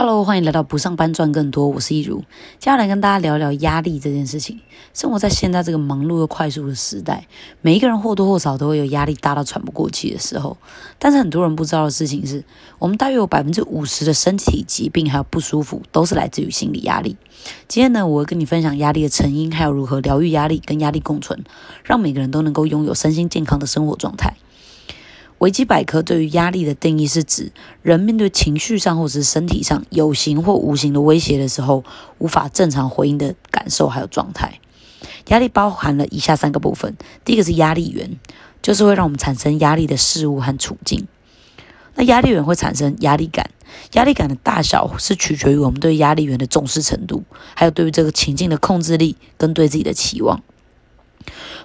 Hello，欢迎来到不上班赚更多，我是一如，接下来跟大家聊聊压力这件事情。生活在现在这个忙碌又快速的时代，每一个人或多或少都会有压力大到喘不过气的时候。但是很多人不知道的事情是，我们大约有百分之五十的身体疾病还有不舒服，都是来自于心理压力。今天呢，我会跟你分享压力的成因，还有如何疗愈压力，跟压力共存，让每个人都能够拥有身心健康的生活状态。维基百科对于压力的定义是指人面对情绪上或者是身体上有形或无形的威胁的时候，无法正常回应的感受还有状态。压力包含了以下三个部分：第一个是压力源，就是会让我们产生压力的事物和处境。那压力源会产生压力感，压力感的大小是取决于我们对压力源的重视程度，还有对于这个情境的控制力跟对自己的期望。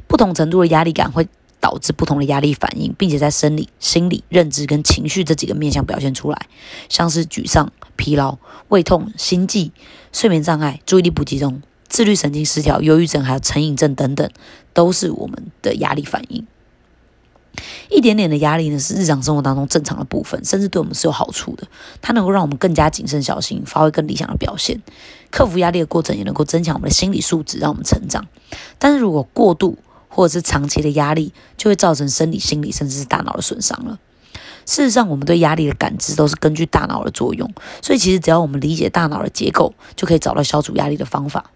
不同程度的压力感会。导致不同的压力反应，并且在生理、心理、认知跟情绪这几个面向表现出来，像是沮丧、疲劳、胃痛、心悸、睡眠障碍、注意力不集中、自律神经失调、忧郁症，还有成瘾症等等，都是我们的压力反应。一点点的压力呢，是日常生活当中正常的部分，甚至对我们是有好处的。它能够让我们更加谨慎小心，发挥更理想的表现。克服压力的过程，也能够增强我们的心理素质，让我们成长。但是如果过度，或者是长期的压力，就会造成生理、心理甚至是大脑的损伤了。事实上，我们对压力的感知都是根据大脑的作用，所以其实只要我们理解大脑的结构，就可以找到消除压力的方法。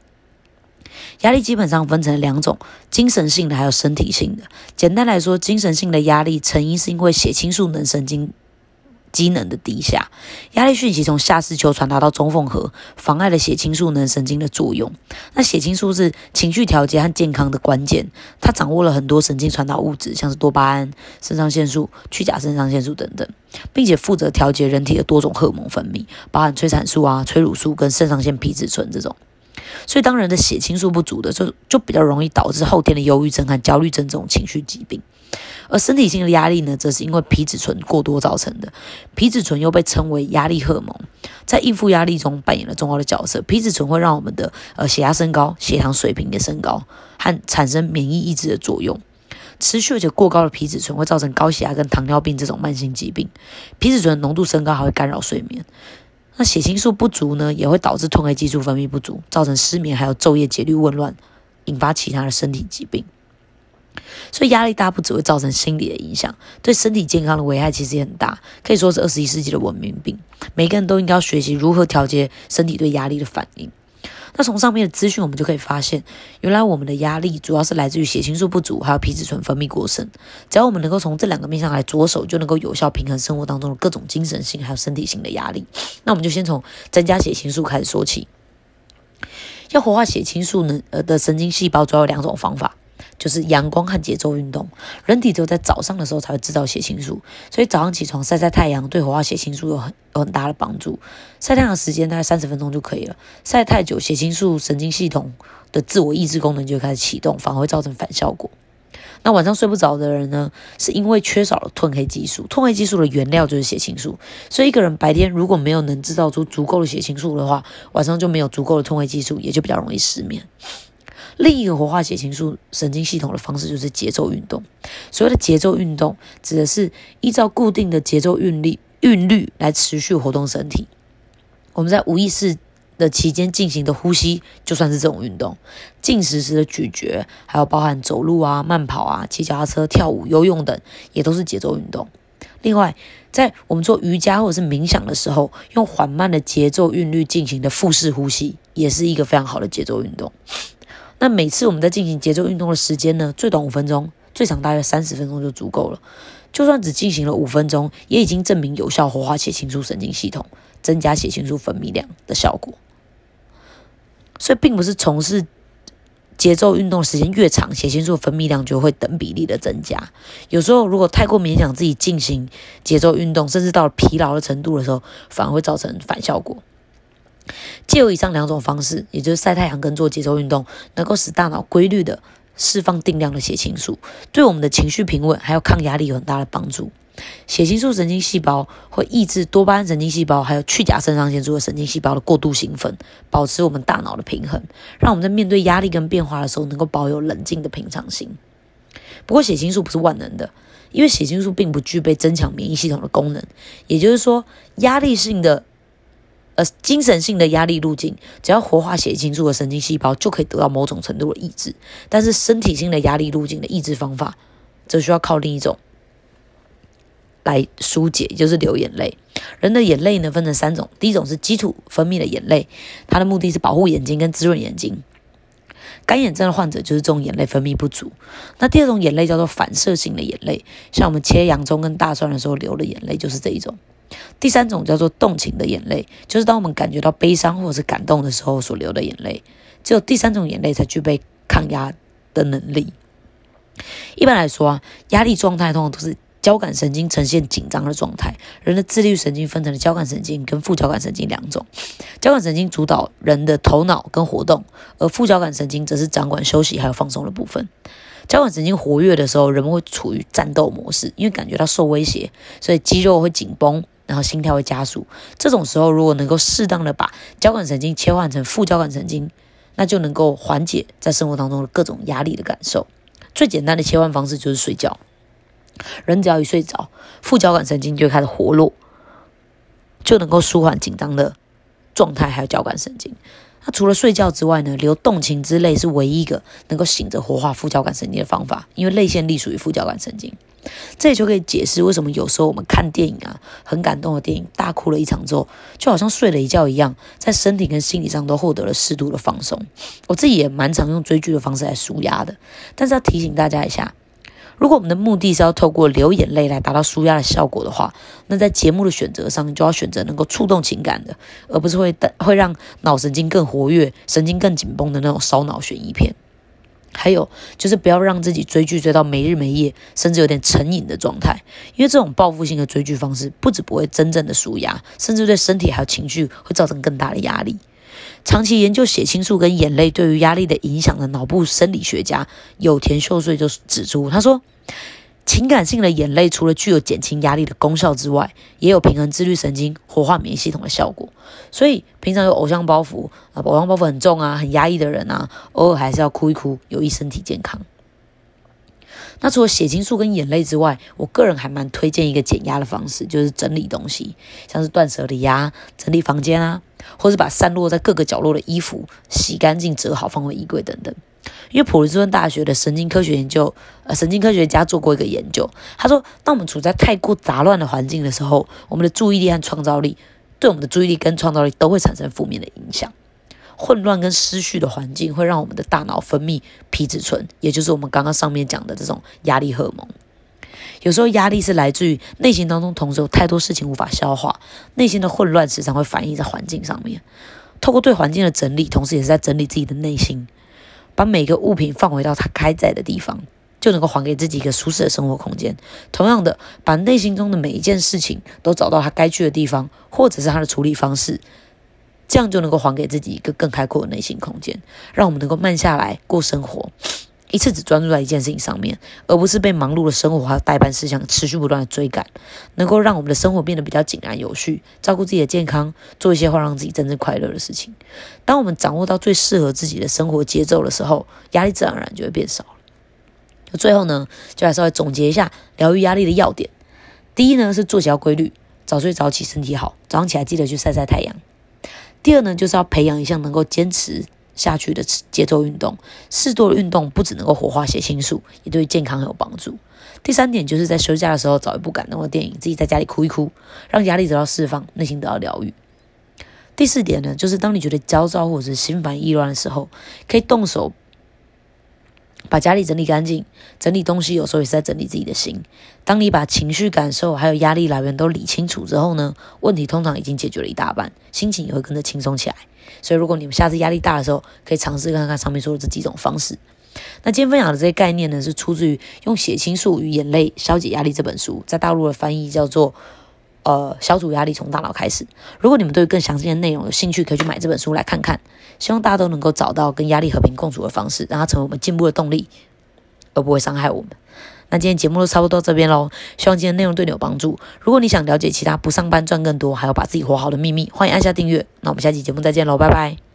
压力基本上分成两种：精神性的，还有身体性的。简单来说，精神性的压力成因是因为血清素能神经。机能的低下，压力讯息从下视丘传达到中缝核，妨碍了血清素能神经的作用。那血清素是情绪调节和健康的关键，它掌握了很多神经传导物质，像是多巴胺、肾上腺素、去甲肾上腺素等等，并且负责调节人体的多种荷尔蒙分泌，包含催产素啊、催乳素跟肾上腺皮质醇这种。所以，当人的血清素不足的，就就比较容易导致后天的忧郁症和焦虑症这种情绪疾病。而身体性的压力呢，则是因为皮质醇过多造成的。皮质醇又被称为压力荷尔蒙，在应付压力中扮演了重要的角色。皮质醇会让我们的呃血压升高，血糖水平也升高，和产生免疫抑制的作用。持续而且过高的皮质醇会造成高血压跟糖尿病这种慢性疾病。皮质醇浓度升高还会干扰睡眠。那血清素不足呢，也会导致褪黑激素分泌不足，造成失眠，还有昼夜节律紊乱，引发其他的身体疾病。所以压力大不只会造成心理的影响，对身体健康的危害其实也很大，可以说是二十一世纪的文明病。每个人都应该要学习如何调节身体对压力的反应。那从上面的资讯，我们就可以发现，原来我们的压力主要是来自于血清素不足，还有皮质醇分泌过剩。只要我们能够从这两个面向来着手，就能够有效平衡生活当中的各种精神性还有身体性的压力。那我们就先从增加血清素开始说起。要活化血清素呢，呃的神经细胞主要有两种方法。就是阳光和节奏运动，人体只有在早上的时候才会制造血清素，所以早上起床晒晒太阳对活化血清素有很有很大的帮助。晒太阳时间大概三十分钟就可以了，晒太久，血清素神经系统的自我抑制功能就开始启动，反而会造成反效果。那晚上睡不着的人呢，是因为缺少了褪黑激素，褪黑激素的原料就是血清素，所以一个人白天如果没有能制造出足够的血清素的话，晚上就没有足够的褪黑激素，也就比较容易失眠。另一个活化血清素神经系统的方式就是节奏运动。所谓的节奏运动，指的是依照固定的节奏韵律韵律来持续活动身体。我们在无意识的期间进行的呼吸，就算是这种运动；进食时的咀嚼，还有包含走路啊、慢跑啊、骑脚踏车、跳舞、游泳等，也都是节奏运动。另外，在我们做瑜伽或者是冥想的时候，用缓慢的节奏韵律进行的腹式呼吸，也是一个非常好的节奏运动。那每次我们在进行节奏运动的时间呢，最短五分钟，最长大约三十分钟就足够了。就算只进行了五分钟，也已经证明有效活化血清素神经系统，增加血清素分泌量的效果。所以，并不是从事节奏运动时间越长，血清素分泌量就会等比例的增加。有时候，如果太过勉强自己进行节奏运动，甚至到了疲劳的程度的时候，反而会造成反效果。借由以上两种方式，也就是晒太阳跟做节奏运动，能够使大脑规律的释放定量的血清素，对我们的情绪平稳还有抗压力有很大的帮助。血清素神经细胞会抑制多巴胺神经细胞还有去甲肾上腺素的神经细胞的过度兴奋，保持我们大脑的平衡，让我们在面对压力跟变化的时候能够保有冷静的平常心。不过血清素不是万能的，因为血清素并不具备增强免疫系统的功能，也就是说压力性的。呃，精神性的压力路径，只要活化血清素的神经细胞，就可以得到某种程度的抑制。但是身体性的压力路径的抑制方法，则需要靠另一种来疏解，就是流眼泪。人的眼泪呢，分成三种，第一种是基础分泌的眼泪，它的目的是保护眼睛跟滋润眼睛。干眼症的患者就是这种眼泪分泌不足。那第二种眼泪叫做反射性的眼泪，像我们切洋葱跟大蒜的时候流的眼泪就是这一种。第三种叫做动情的眼泪，就是当我们感觉到悲伤或者是感动的时候所流的眼泪。只有第三种眼泪才具备抗压的能力。一般来说啊，压力状态通常都是。交感神经呈现紧张的状态，人的自律神经分成了交感神经跟副交感神经两种。交感神经主导人的头脑跟活动，而副交感神经则是掌管休息还有放松的部分。交感神经活跃的时候，人们会处于战斗模式，因为感觉到受威胁，所以肌肉会紧绷，然后心跳会加速。这种时候，如果能够适当的把交感神经切换成副交感神经，那就能够缓解在生活当中的各种压力的感受。最简单的切换方式就是睡觉。人只要一睡着，副交感神经就开始活络，就能够舒缓紧张的状态，还有交感神经。那除了睡觉之外呢，流动情之类是唯一一个能够醒着活化副交感神经的方法，因为泪腺隶属于副交感神经。这也就可以解释为什么有时候我们看电影啊，很感动的电影，大哭了一场之后，就好像睡了一觉一样，在身体跟心理上都获得了适度的放松。我自己也蛮常用追剧的方式来舒压的，但是要提醒大家一下。如果我们的目的是要透过流眼泪来达到舒压的效果的话，那在节目的选择上，就要选择能够触动情感的，而不是会会让脑神经更活跃、神经更紧绷的那种烧脑悬疑片。还有就是不要让自己追剧追到没日没夜，甚至有点成瘾的状态，因为这种报复性的追剧方式，不止不会真正的舒压，甚至对身体还有情绪会造成更大的压力。长期研究血清素跟眼泪对于压力的影响的脑部生理学家有田秀穗就指出，他说，情感性的眼泪除了具有减轻压力的功效之外，也有平衡自律神经、活化免疫系统的效果。所以，平常有偶像包袱啊，偶像包袱很重啊，很压抑的人啊，偶尔还是要哭一哭，有益身体健康。那除了血清素跟眼泪之外，我个人还蛮推荐一个减压的方式，就是整理东西，像是断舍离啊，整理房间啊，或是把散落在各个角落的衣服洗干净、折好放回衣柜等等。因为普林斯顿大学的神经科学研究，呃，神经科学家做过一个研究，他说，当我们处在太过杂乱的环境的时候，我们的注意力和创造力，对我们的注意力跟创造力都会产生负面的影响。混乱跟失序的环境会让我们的大脑分泌皮质醇，也就是我们刚刚上面讲的这种压力荷尔蒙。有时候压力是来自于内心当中同时有太多事情无法消化，内心的混乱时常会反映在环境上面。透过对环境的整理，同时也是在整理自己的内心，把每个物品放回到它该在的地方，就能够还给自己一个舒适的生活空间。同样的，把内心中的每一件事情都找到它该去的地方，或者是它的处理方式。这样就能够还给自己一个更开阔的内心空间，让我们能够慢下来过生活，一次只专注在一件事情上面，而不是被忙碌的生活和代办事项持续不断的追赶，能够让我们的生活变得比较井然有序，照顾自己的健康，做一些会让自己真正快乐的事情。当我们掌握到最适合自己的生活节奏的时候，压力自然而然就会变少了。最后呢，就来稍微总结一下疗愈压力的要点。第一呢是作息要规律，早睡早起身体好，早上起来记得去晒晒太阳。第二呢，就是要培养一项能够坚持下去的节奏运动。适度的运动不只能够活化血清素，也对健康很有帮助。第三点就是在休假的时候找一部感动的电影，自己在家里哭一哭，让压力得到释放，内心得到疗愈。第四点呢，就是当你觉得焦躁或者是心烦意乱的时候，可以动手。把家里整理干净，整理东西有时候也是在整理自己的心。当你把情绪感受还有压力来源都理清楚之后呢，问题通常已经解决了一大半，心情也会跟着轻松起来。所以，如果你们下次压力大的时候，可以尝试看看上面说的这几种方式。那今天分享的这些概念呢，是出自于《用血清素与眼泪消解压力》这本书，在大陆的翻译叫做。呃，消除压力从大脑开始。如果你们对更详细的内容有兴趣，可以去买这本书来看看。希望大家都能够找到跟压力和平共处的方式，让它成为我们进步的动力，而不会伤害我们。那今天节目都差不多到这边喽。希望今天内容对你有帮助。如果你想了解其他不上班赚更多，还要把自己活好的秘密，欢迎按下订阅。那我们下期节目再见喽，拜拜。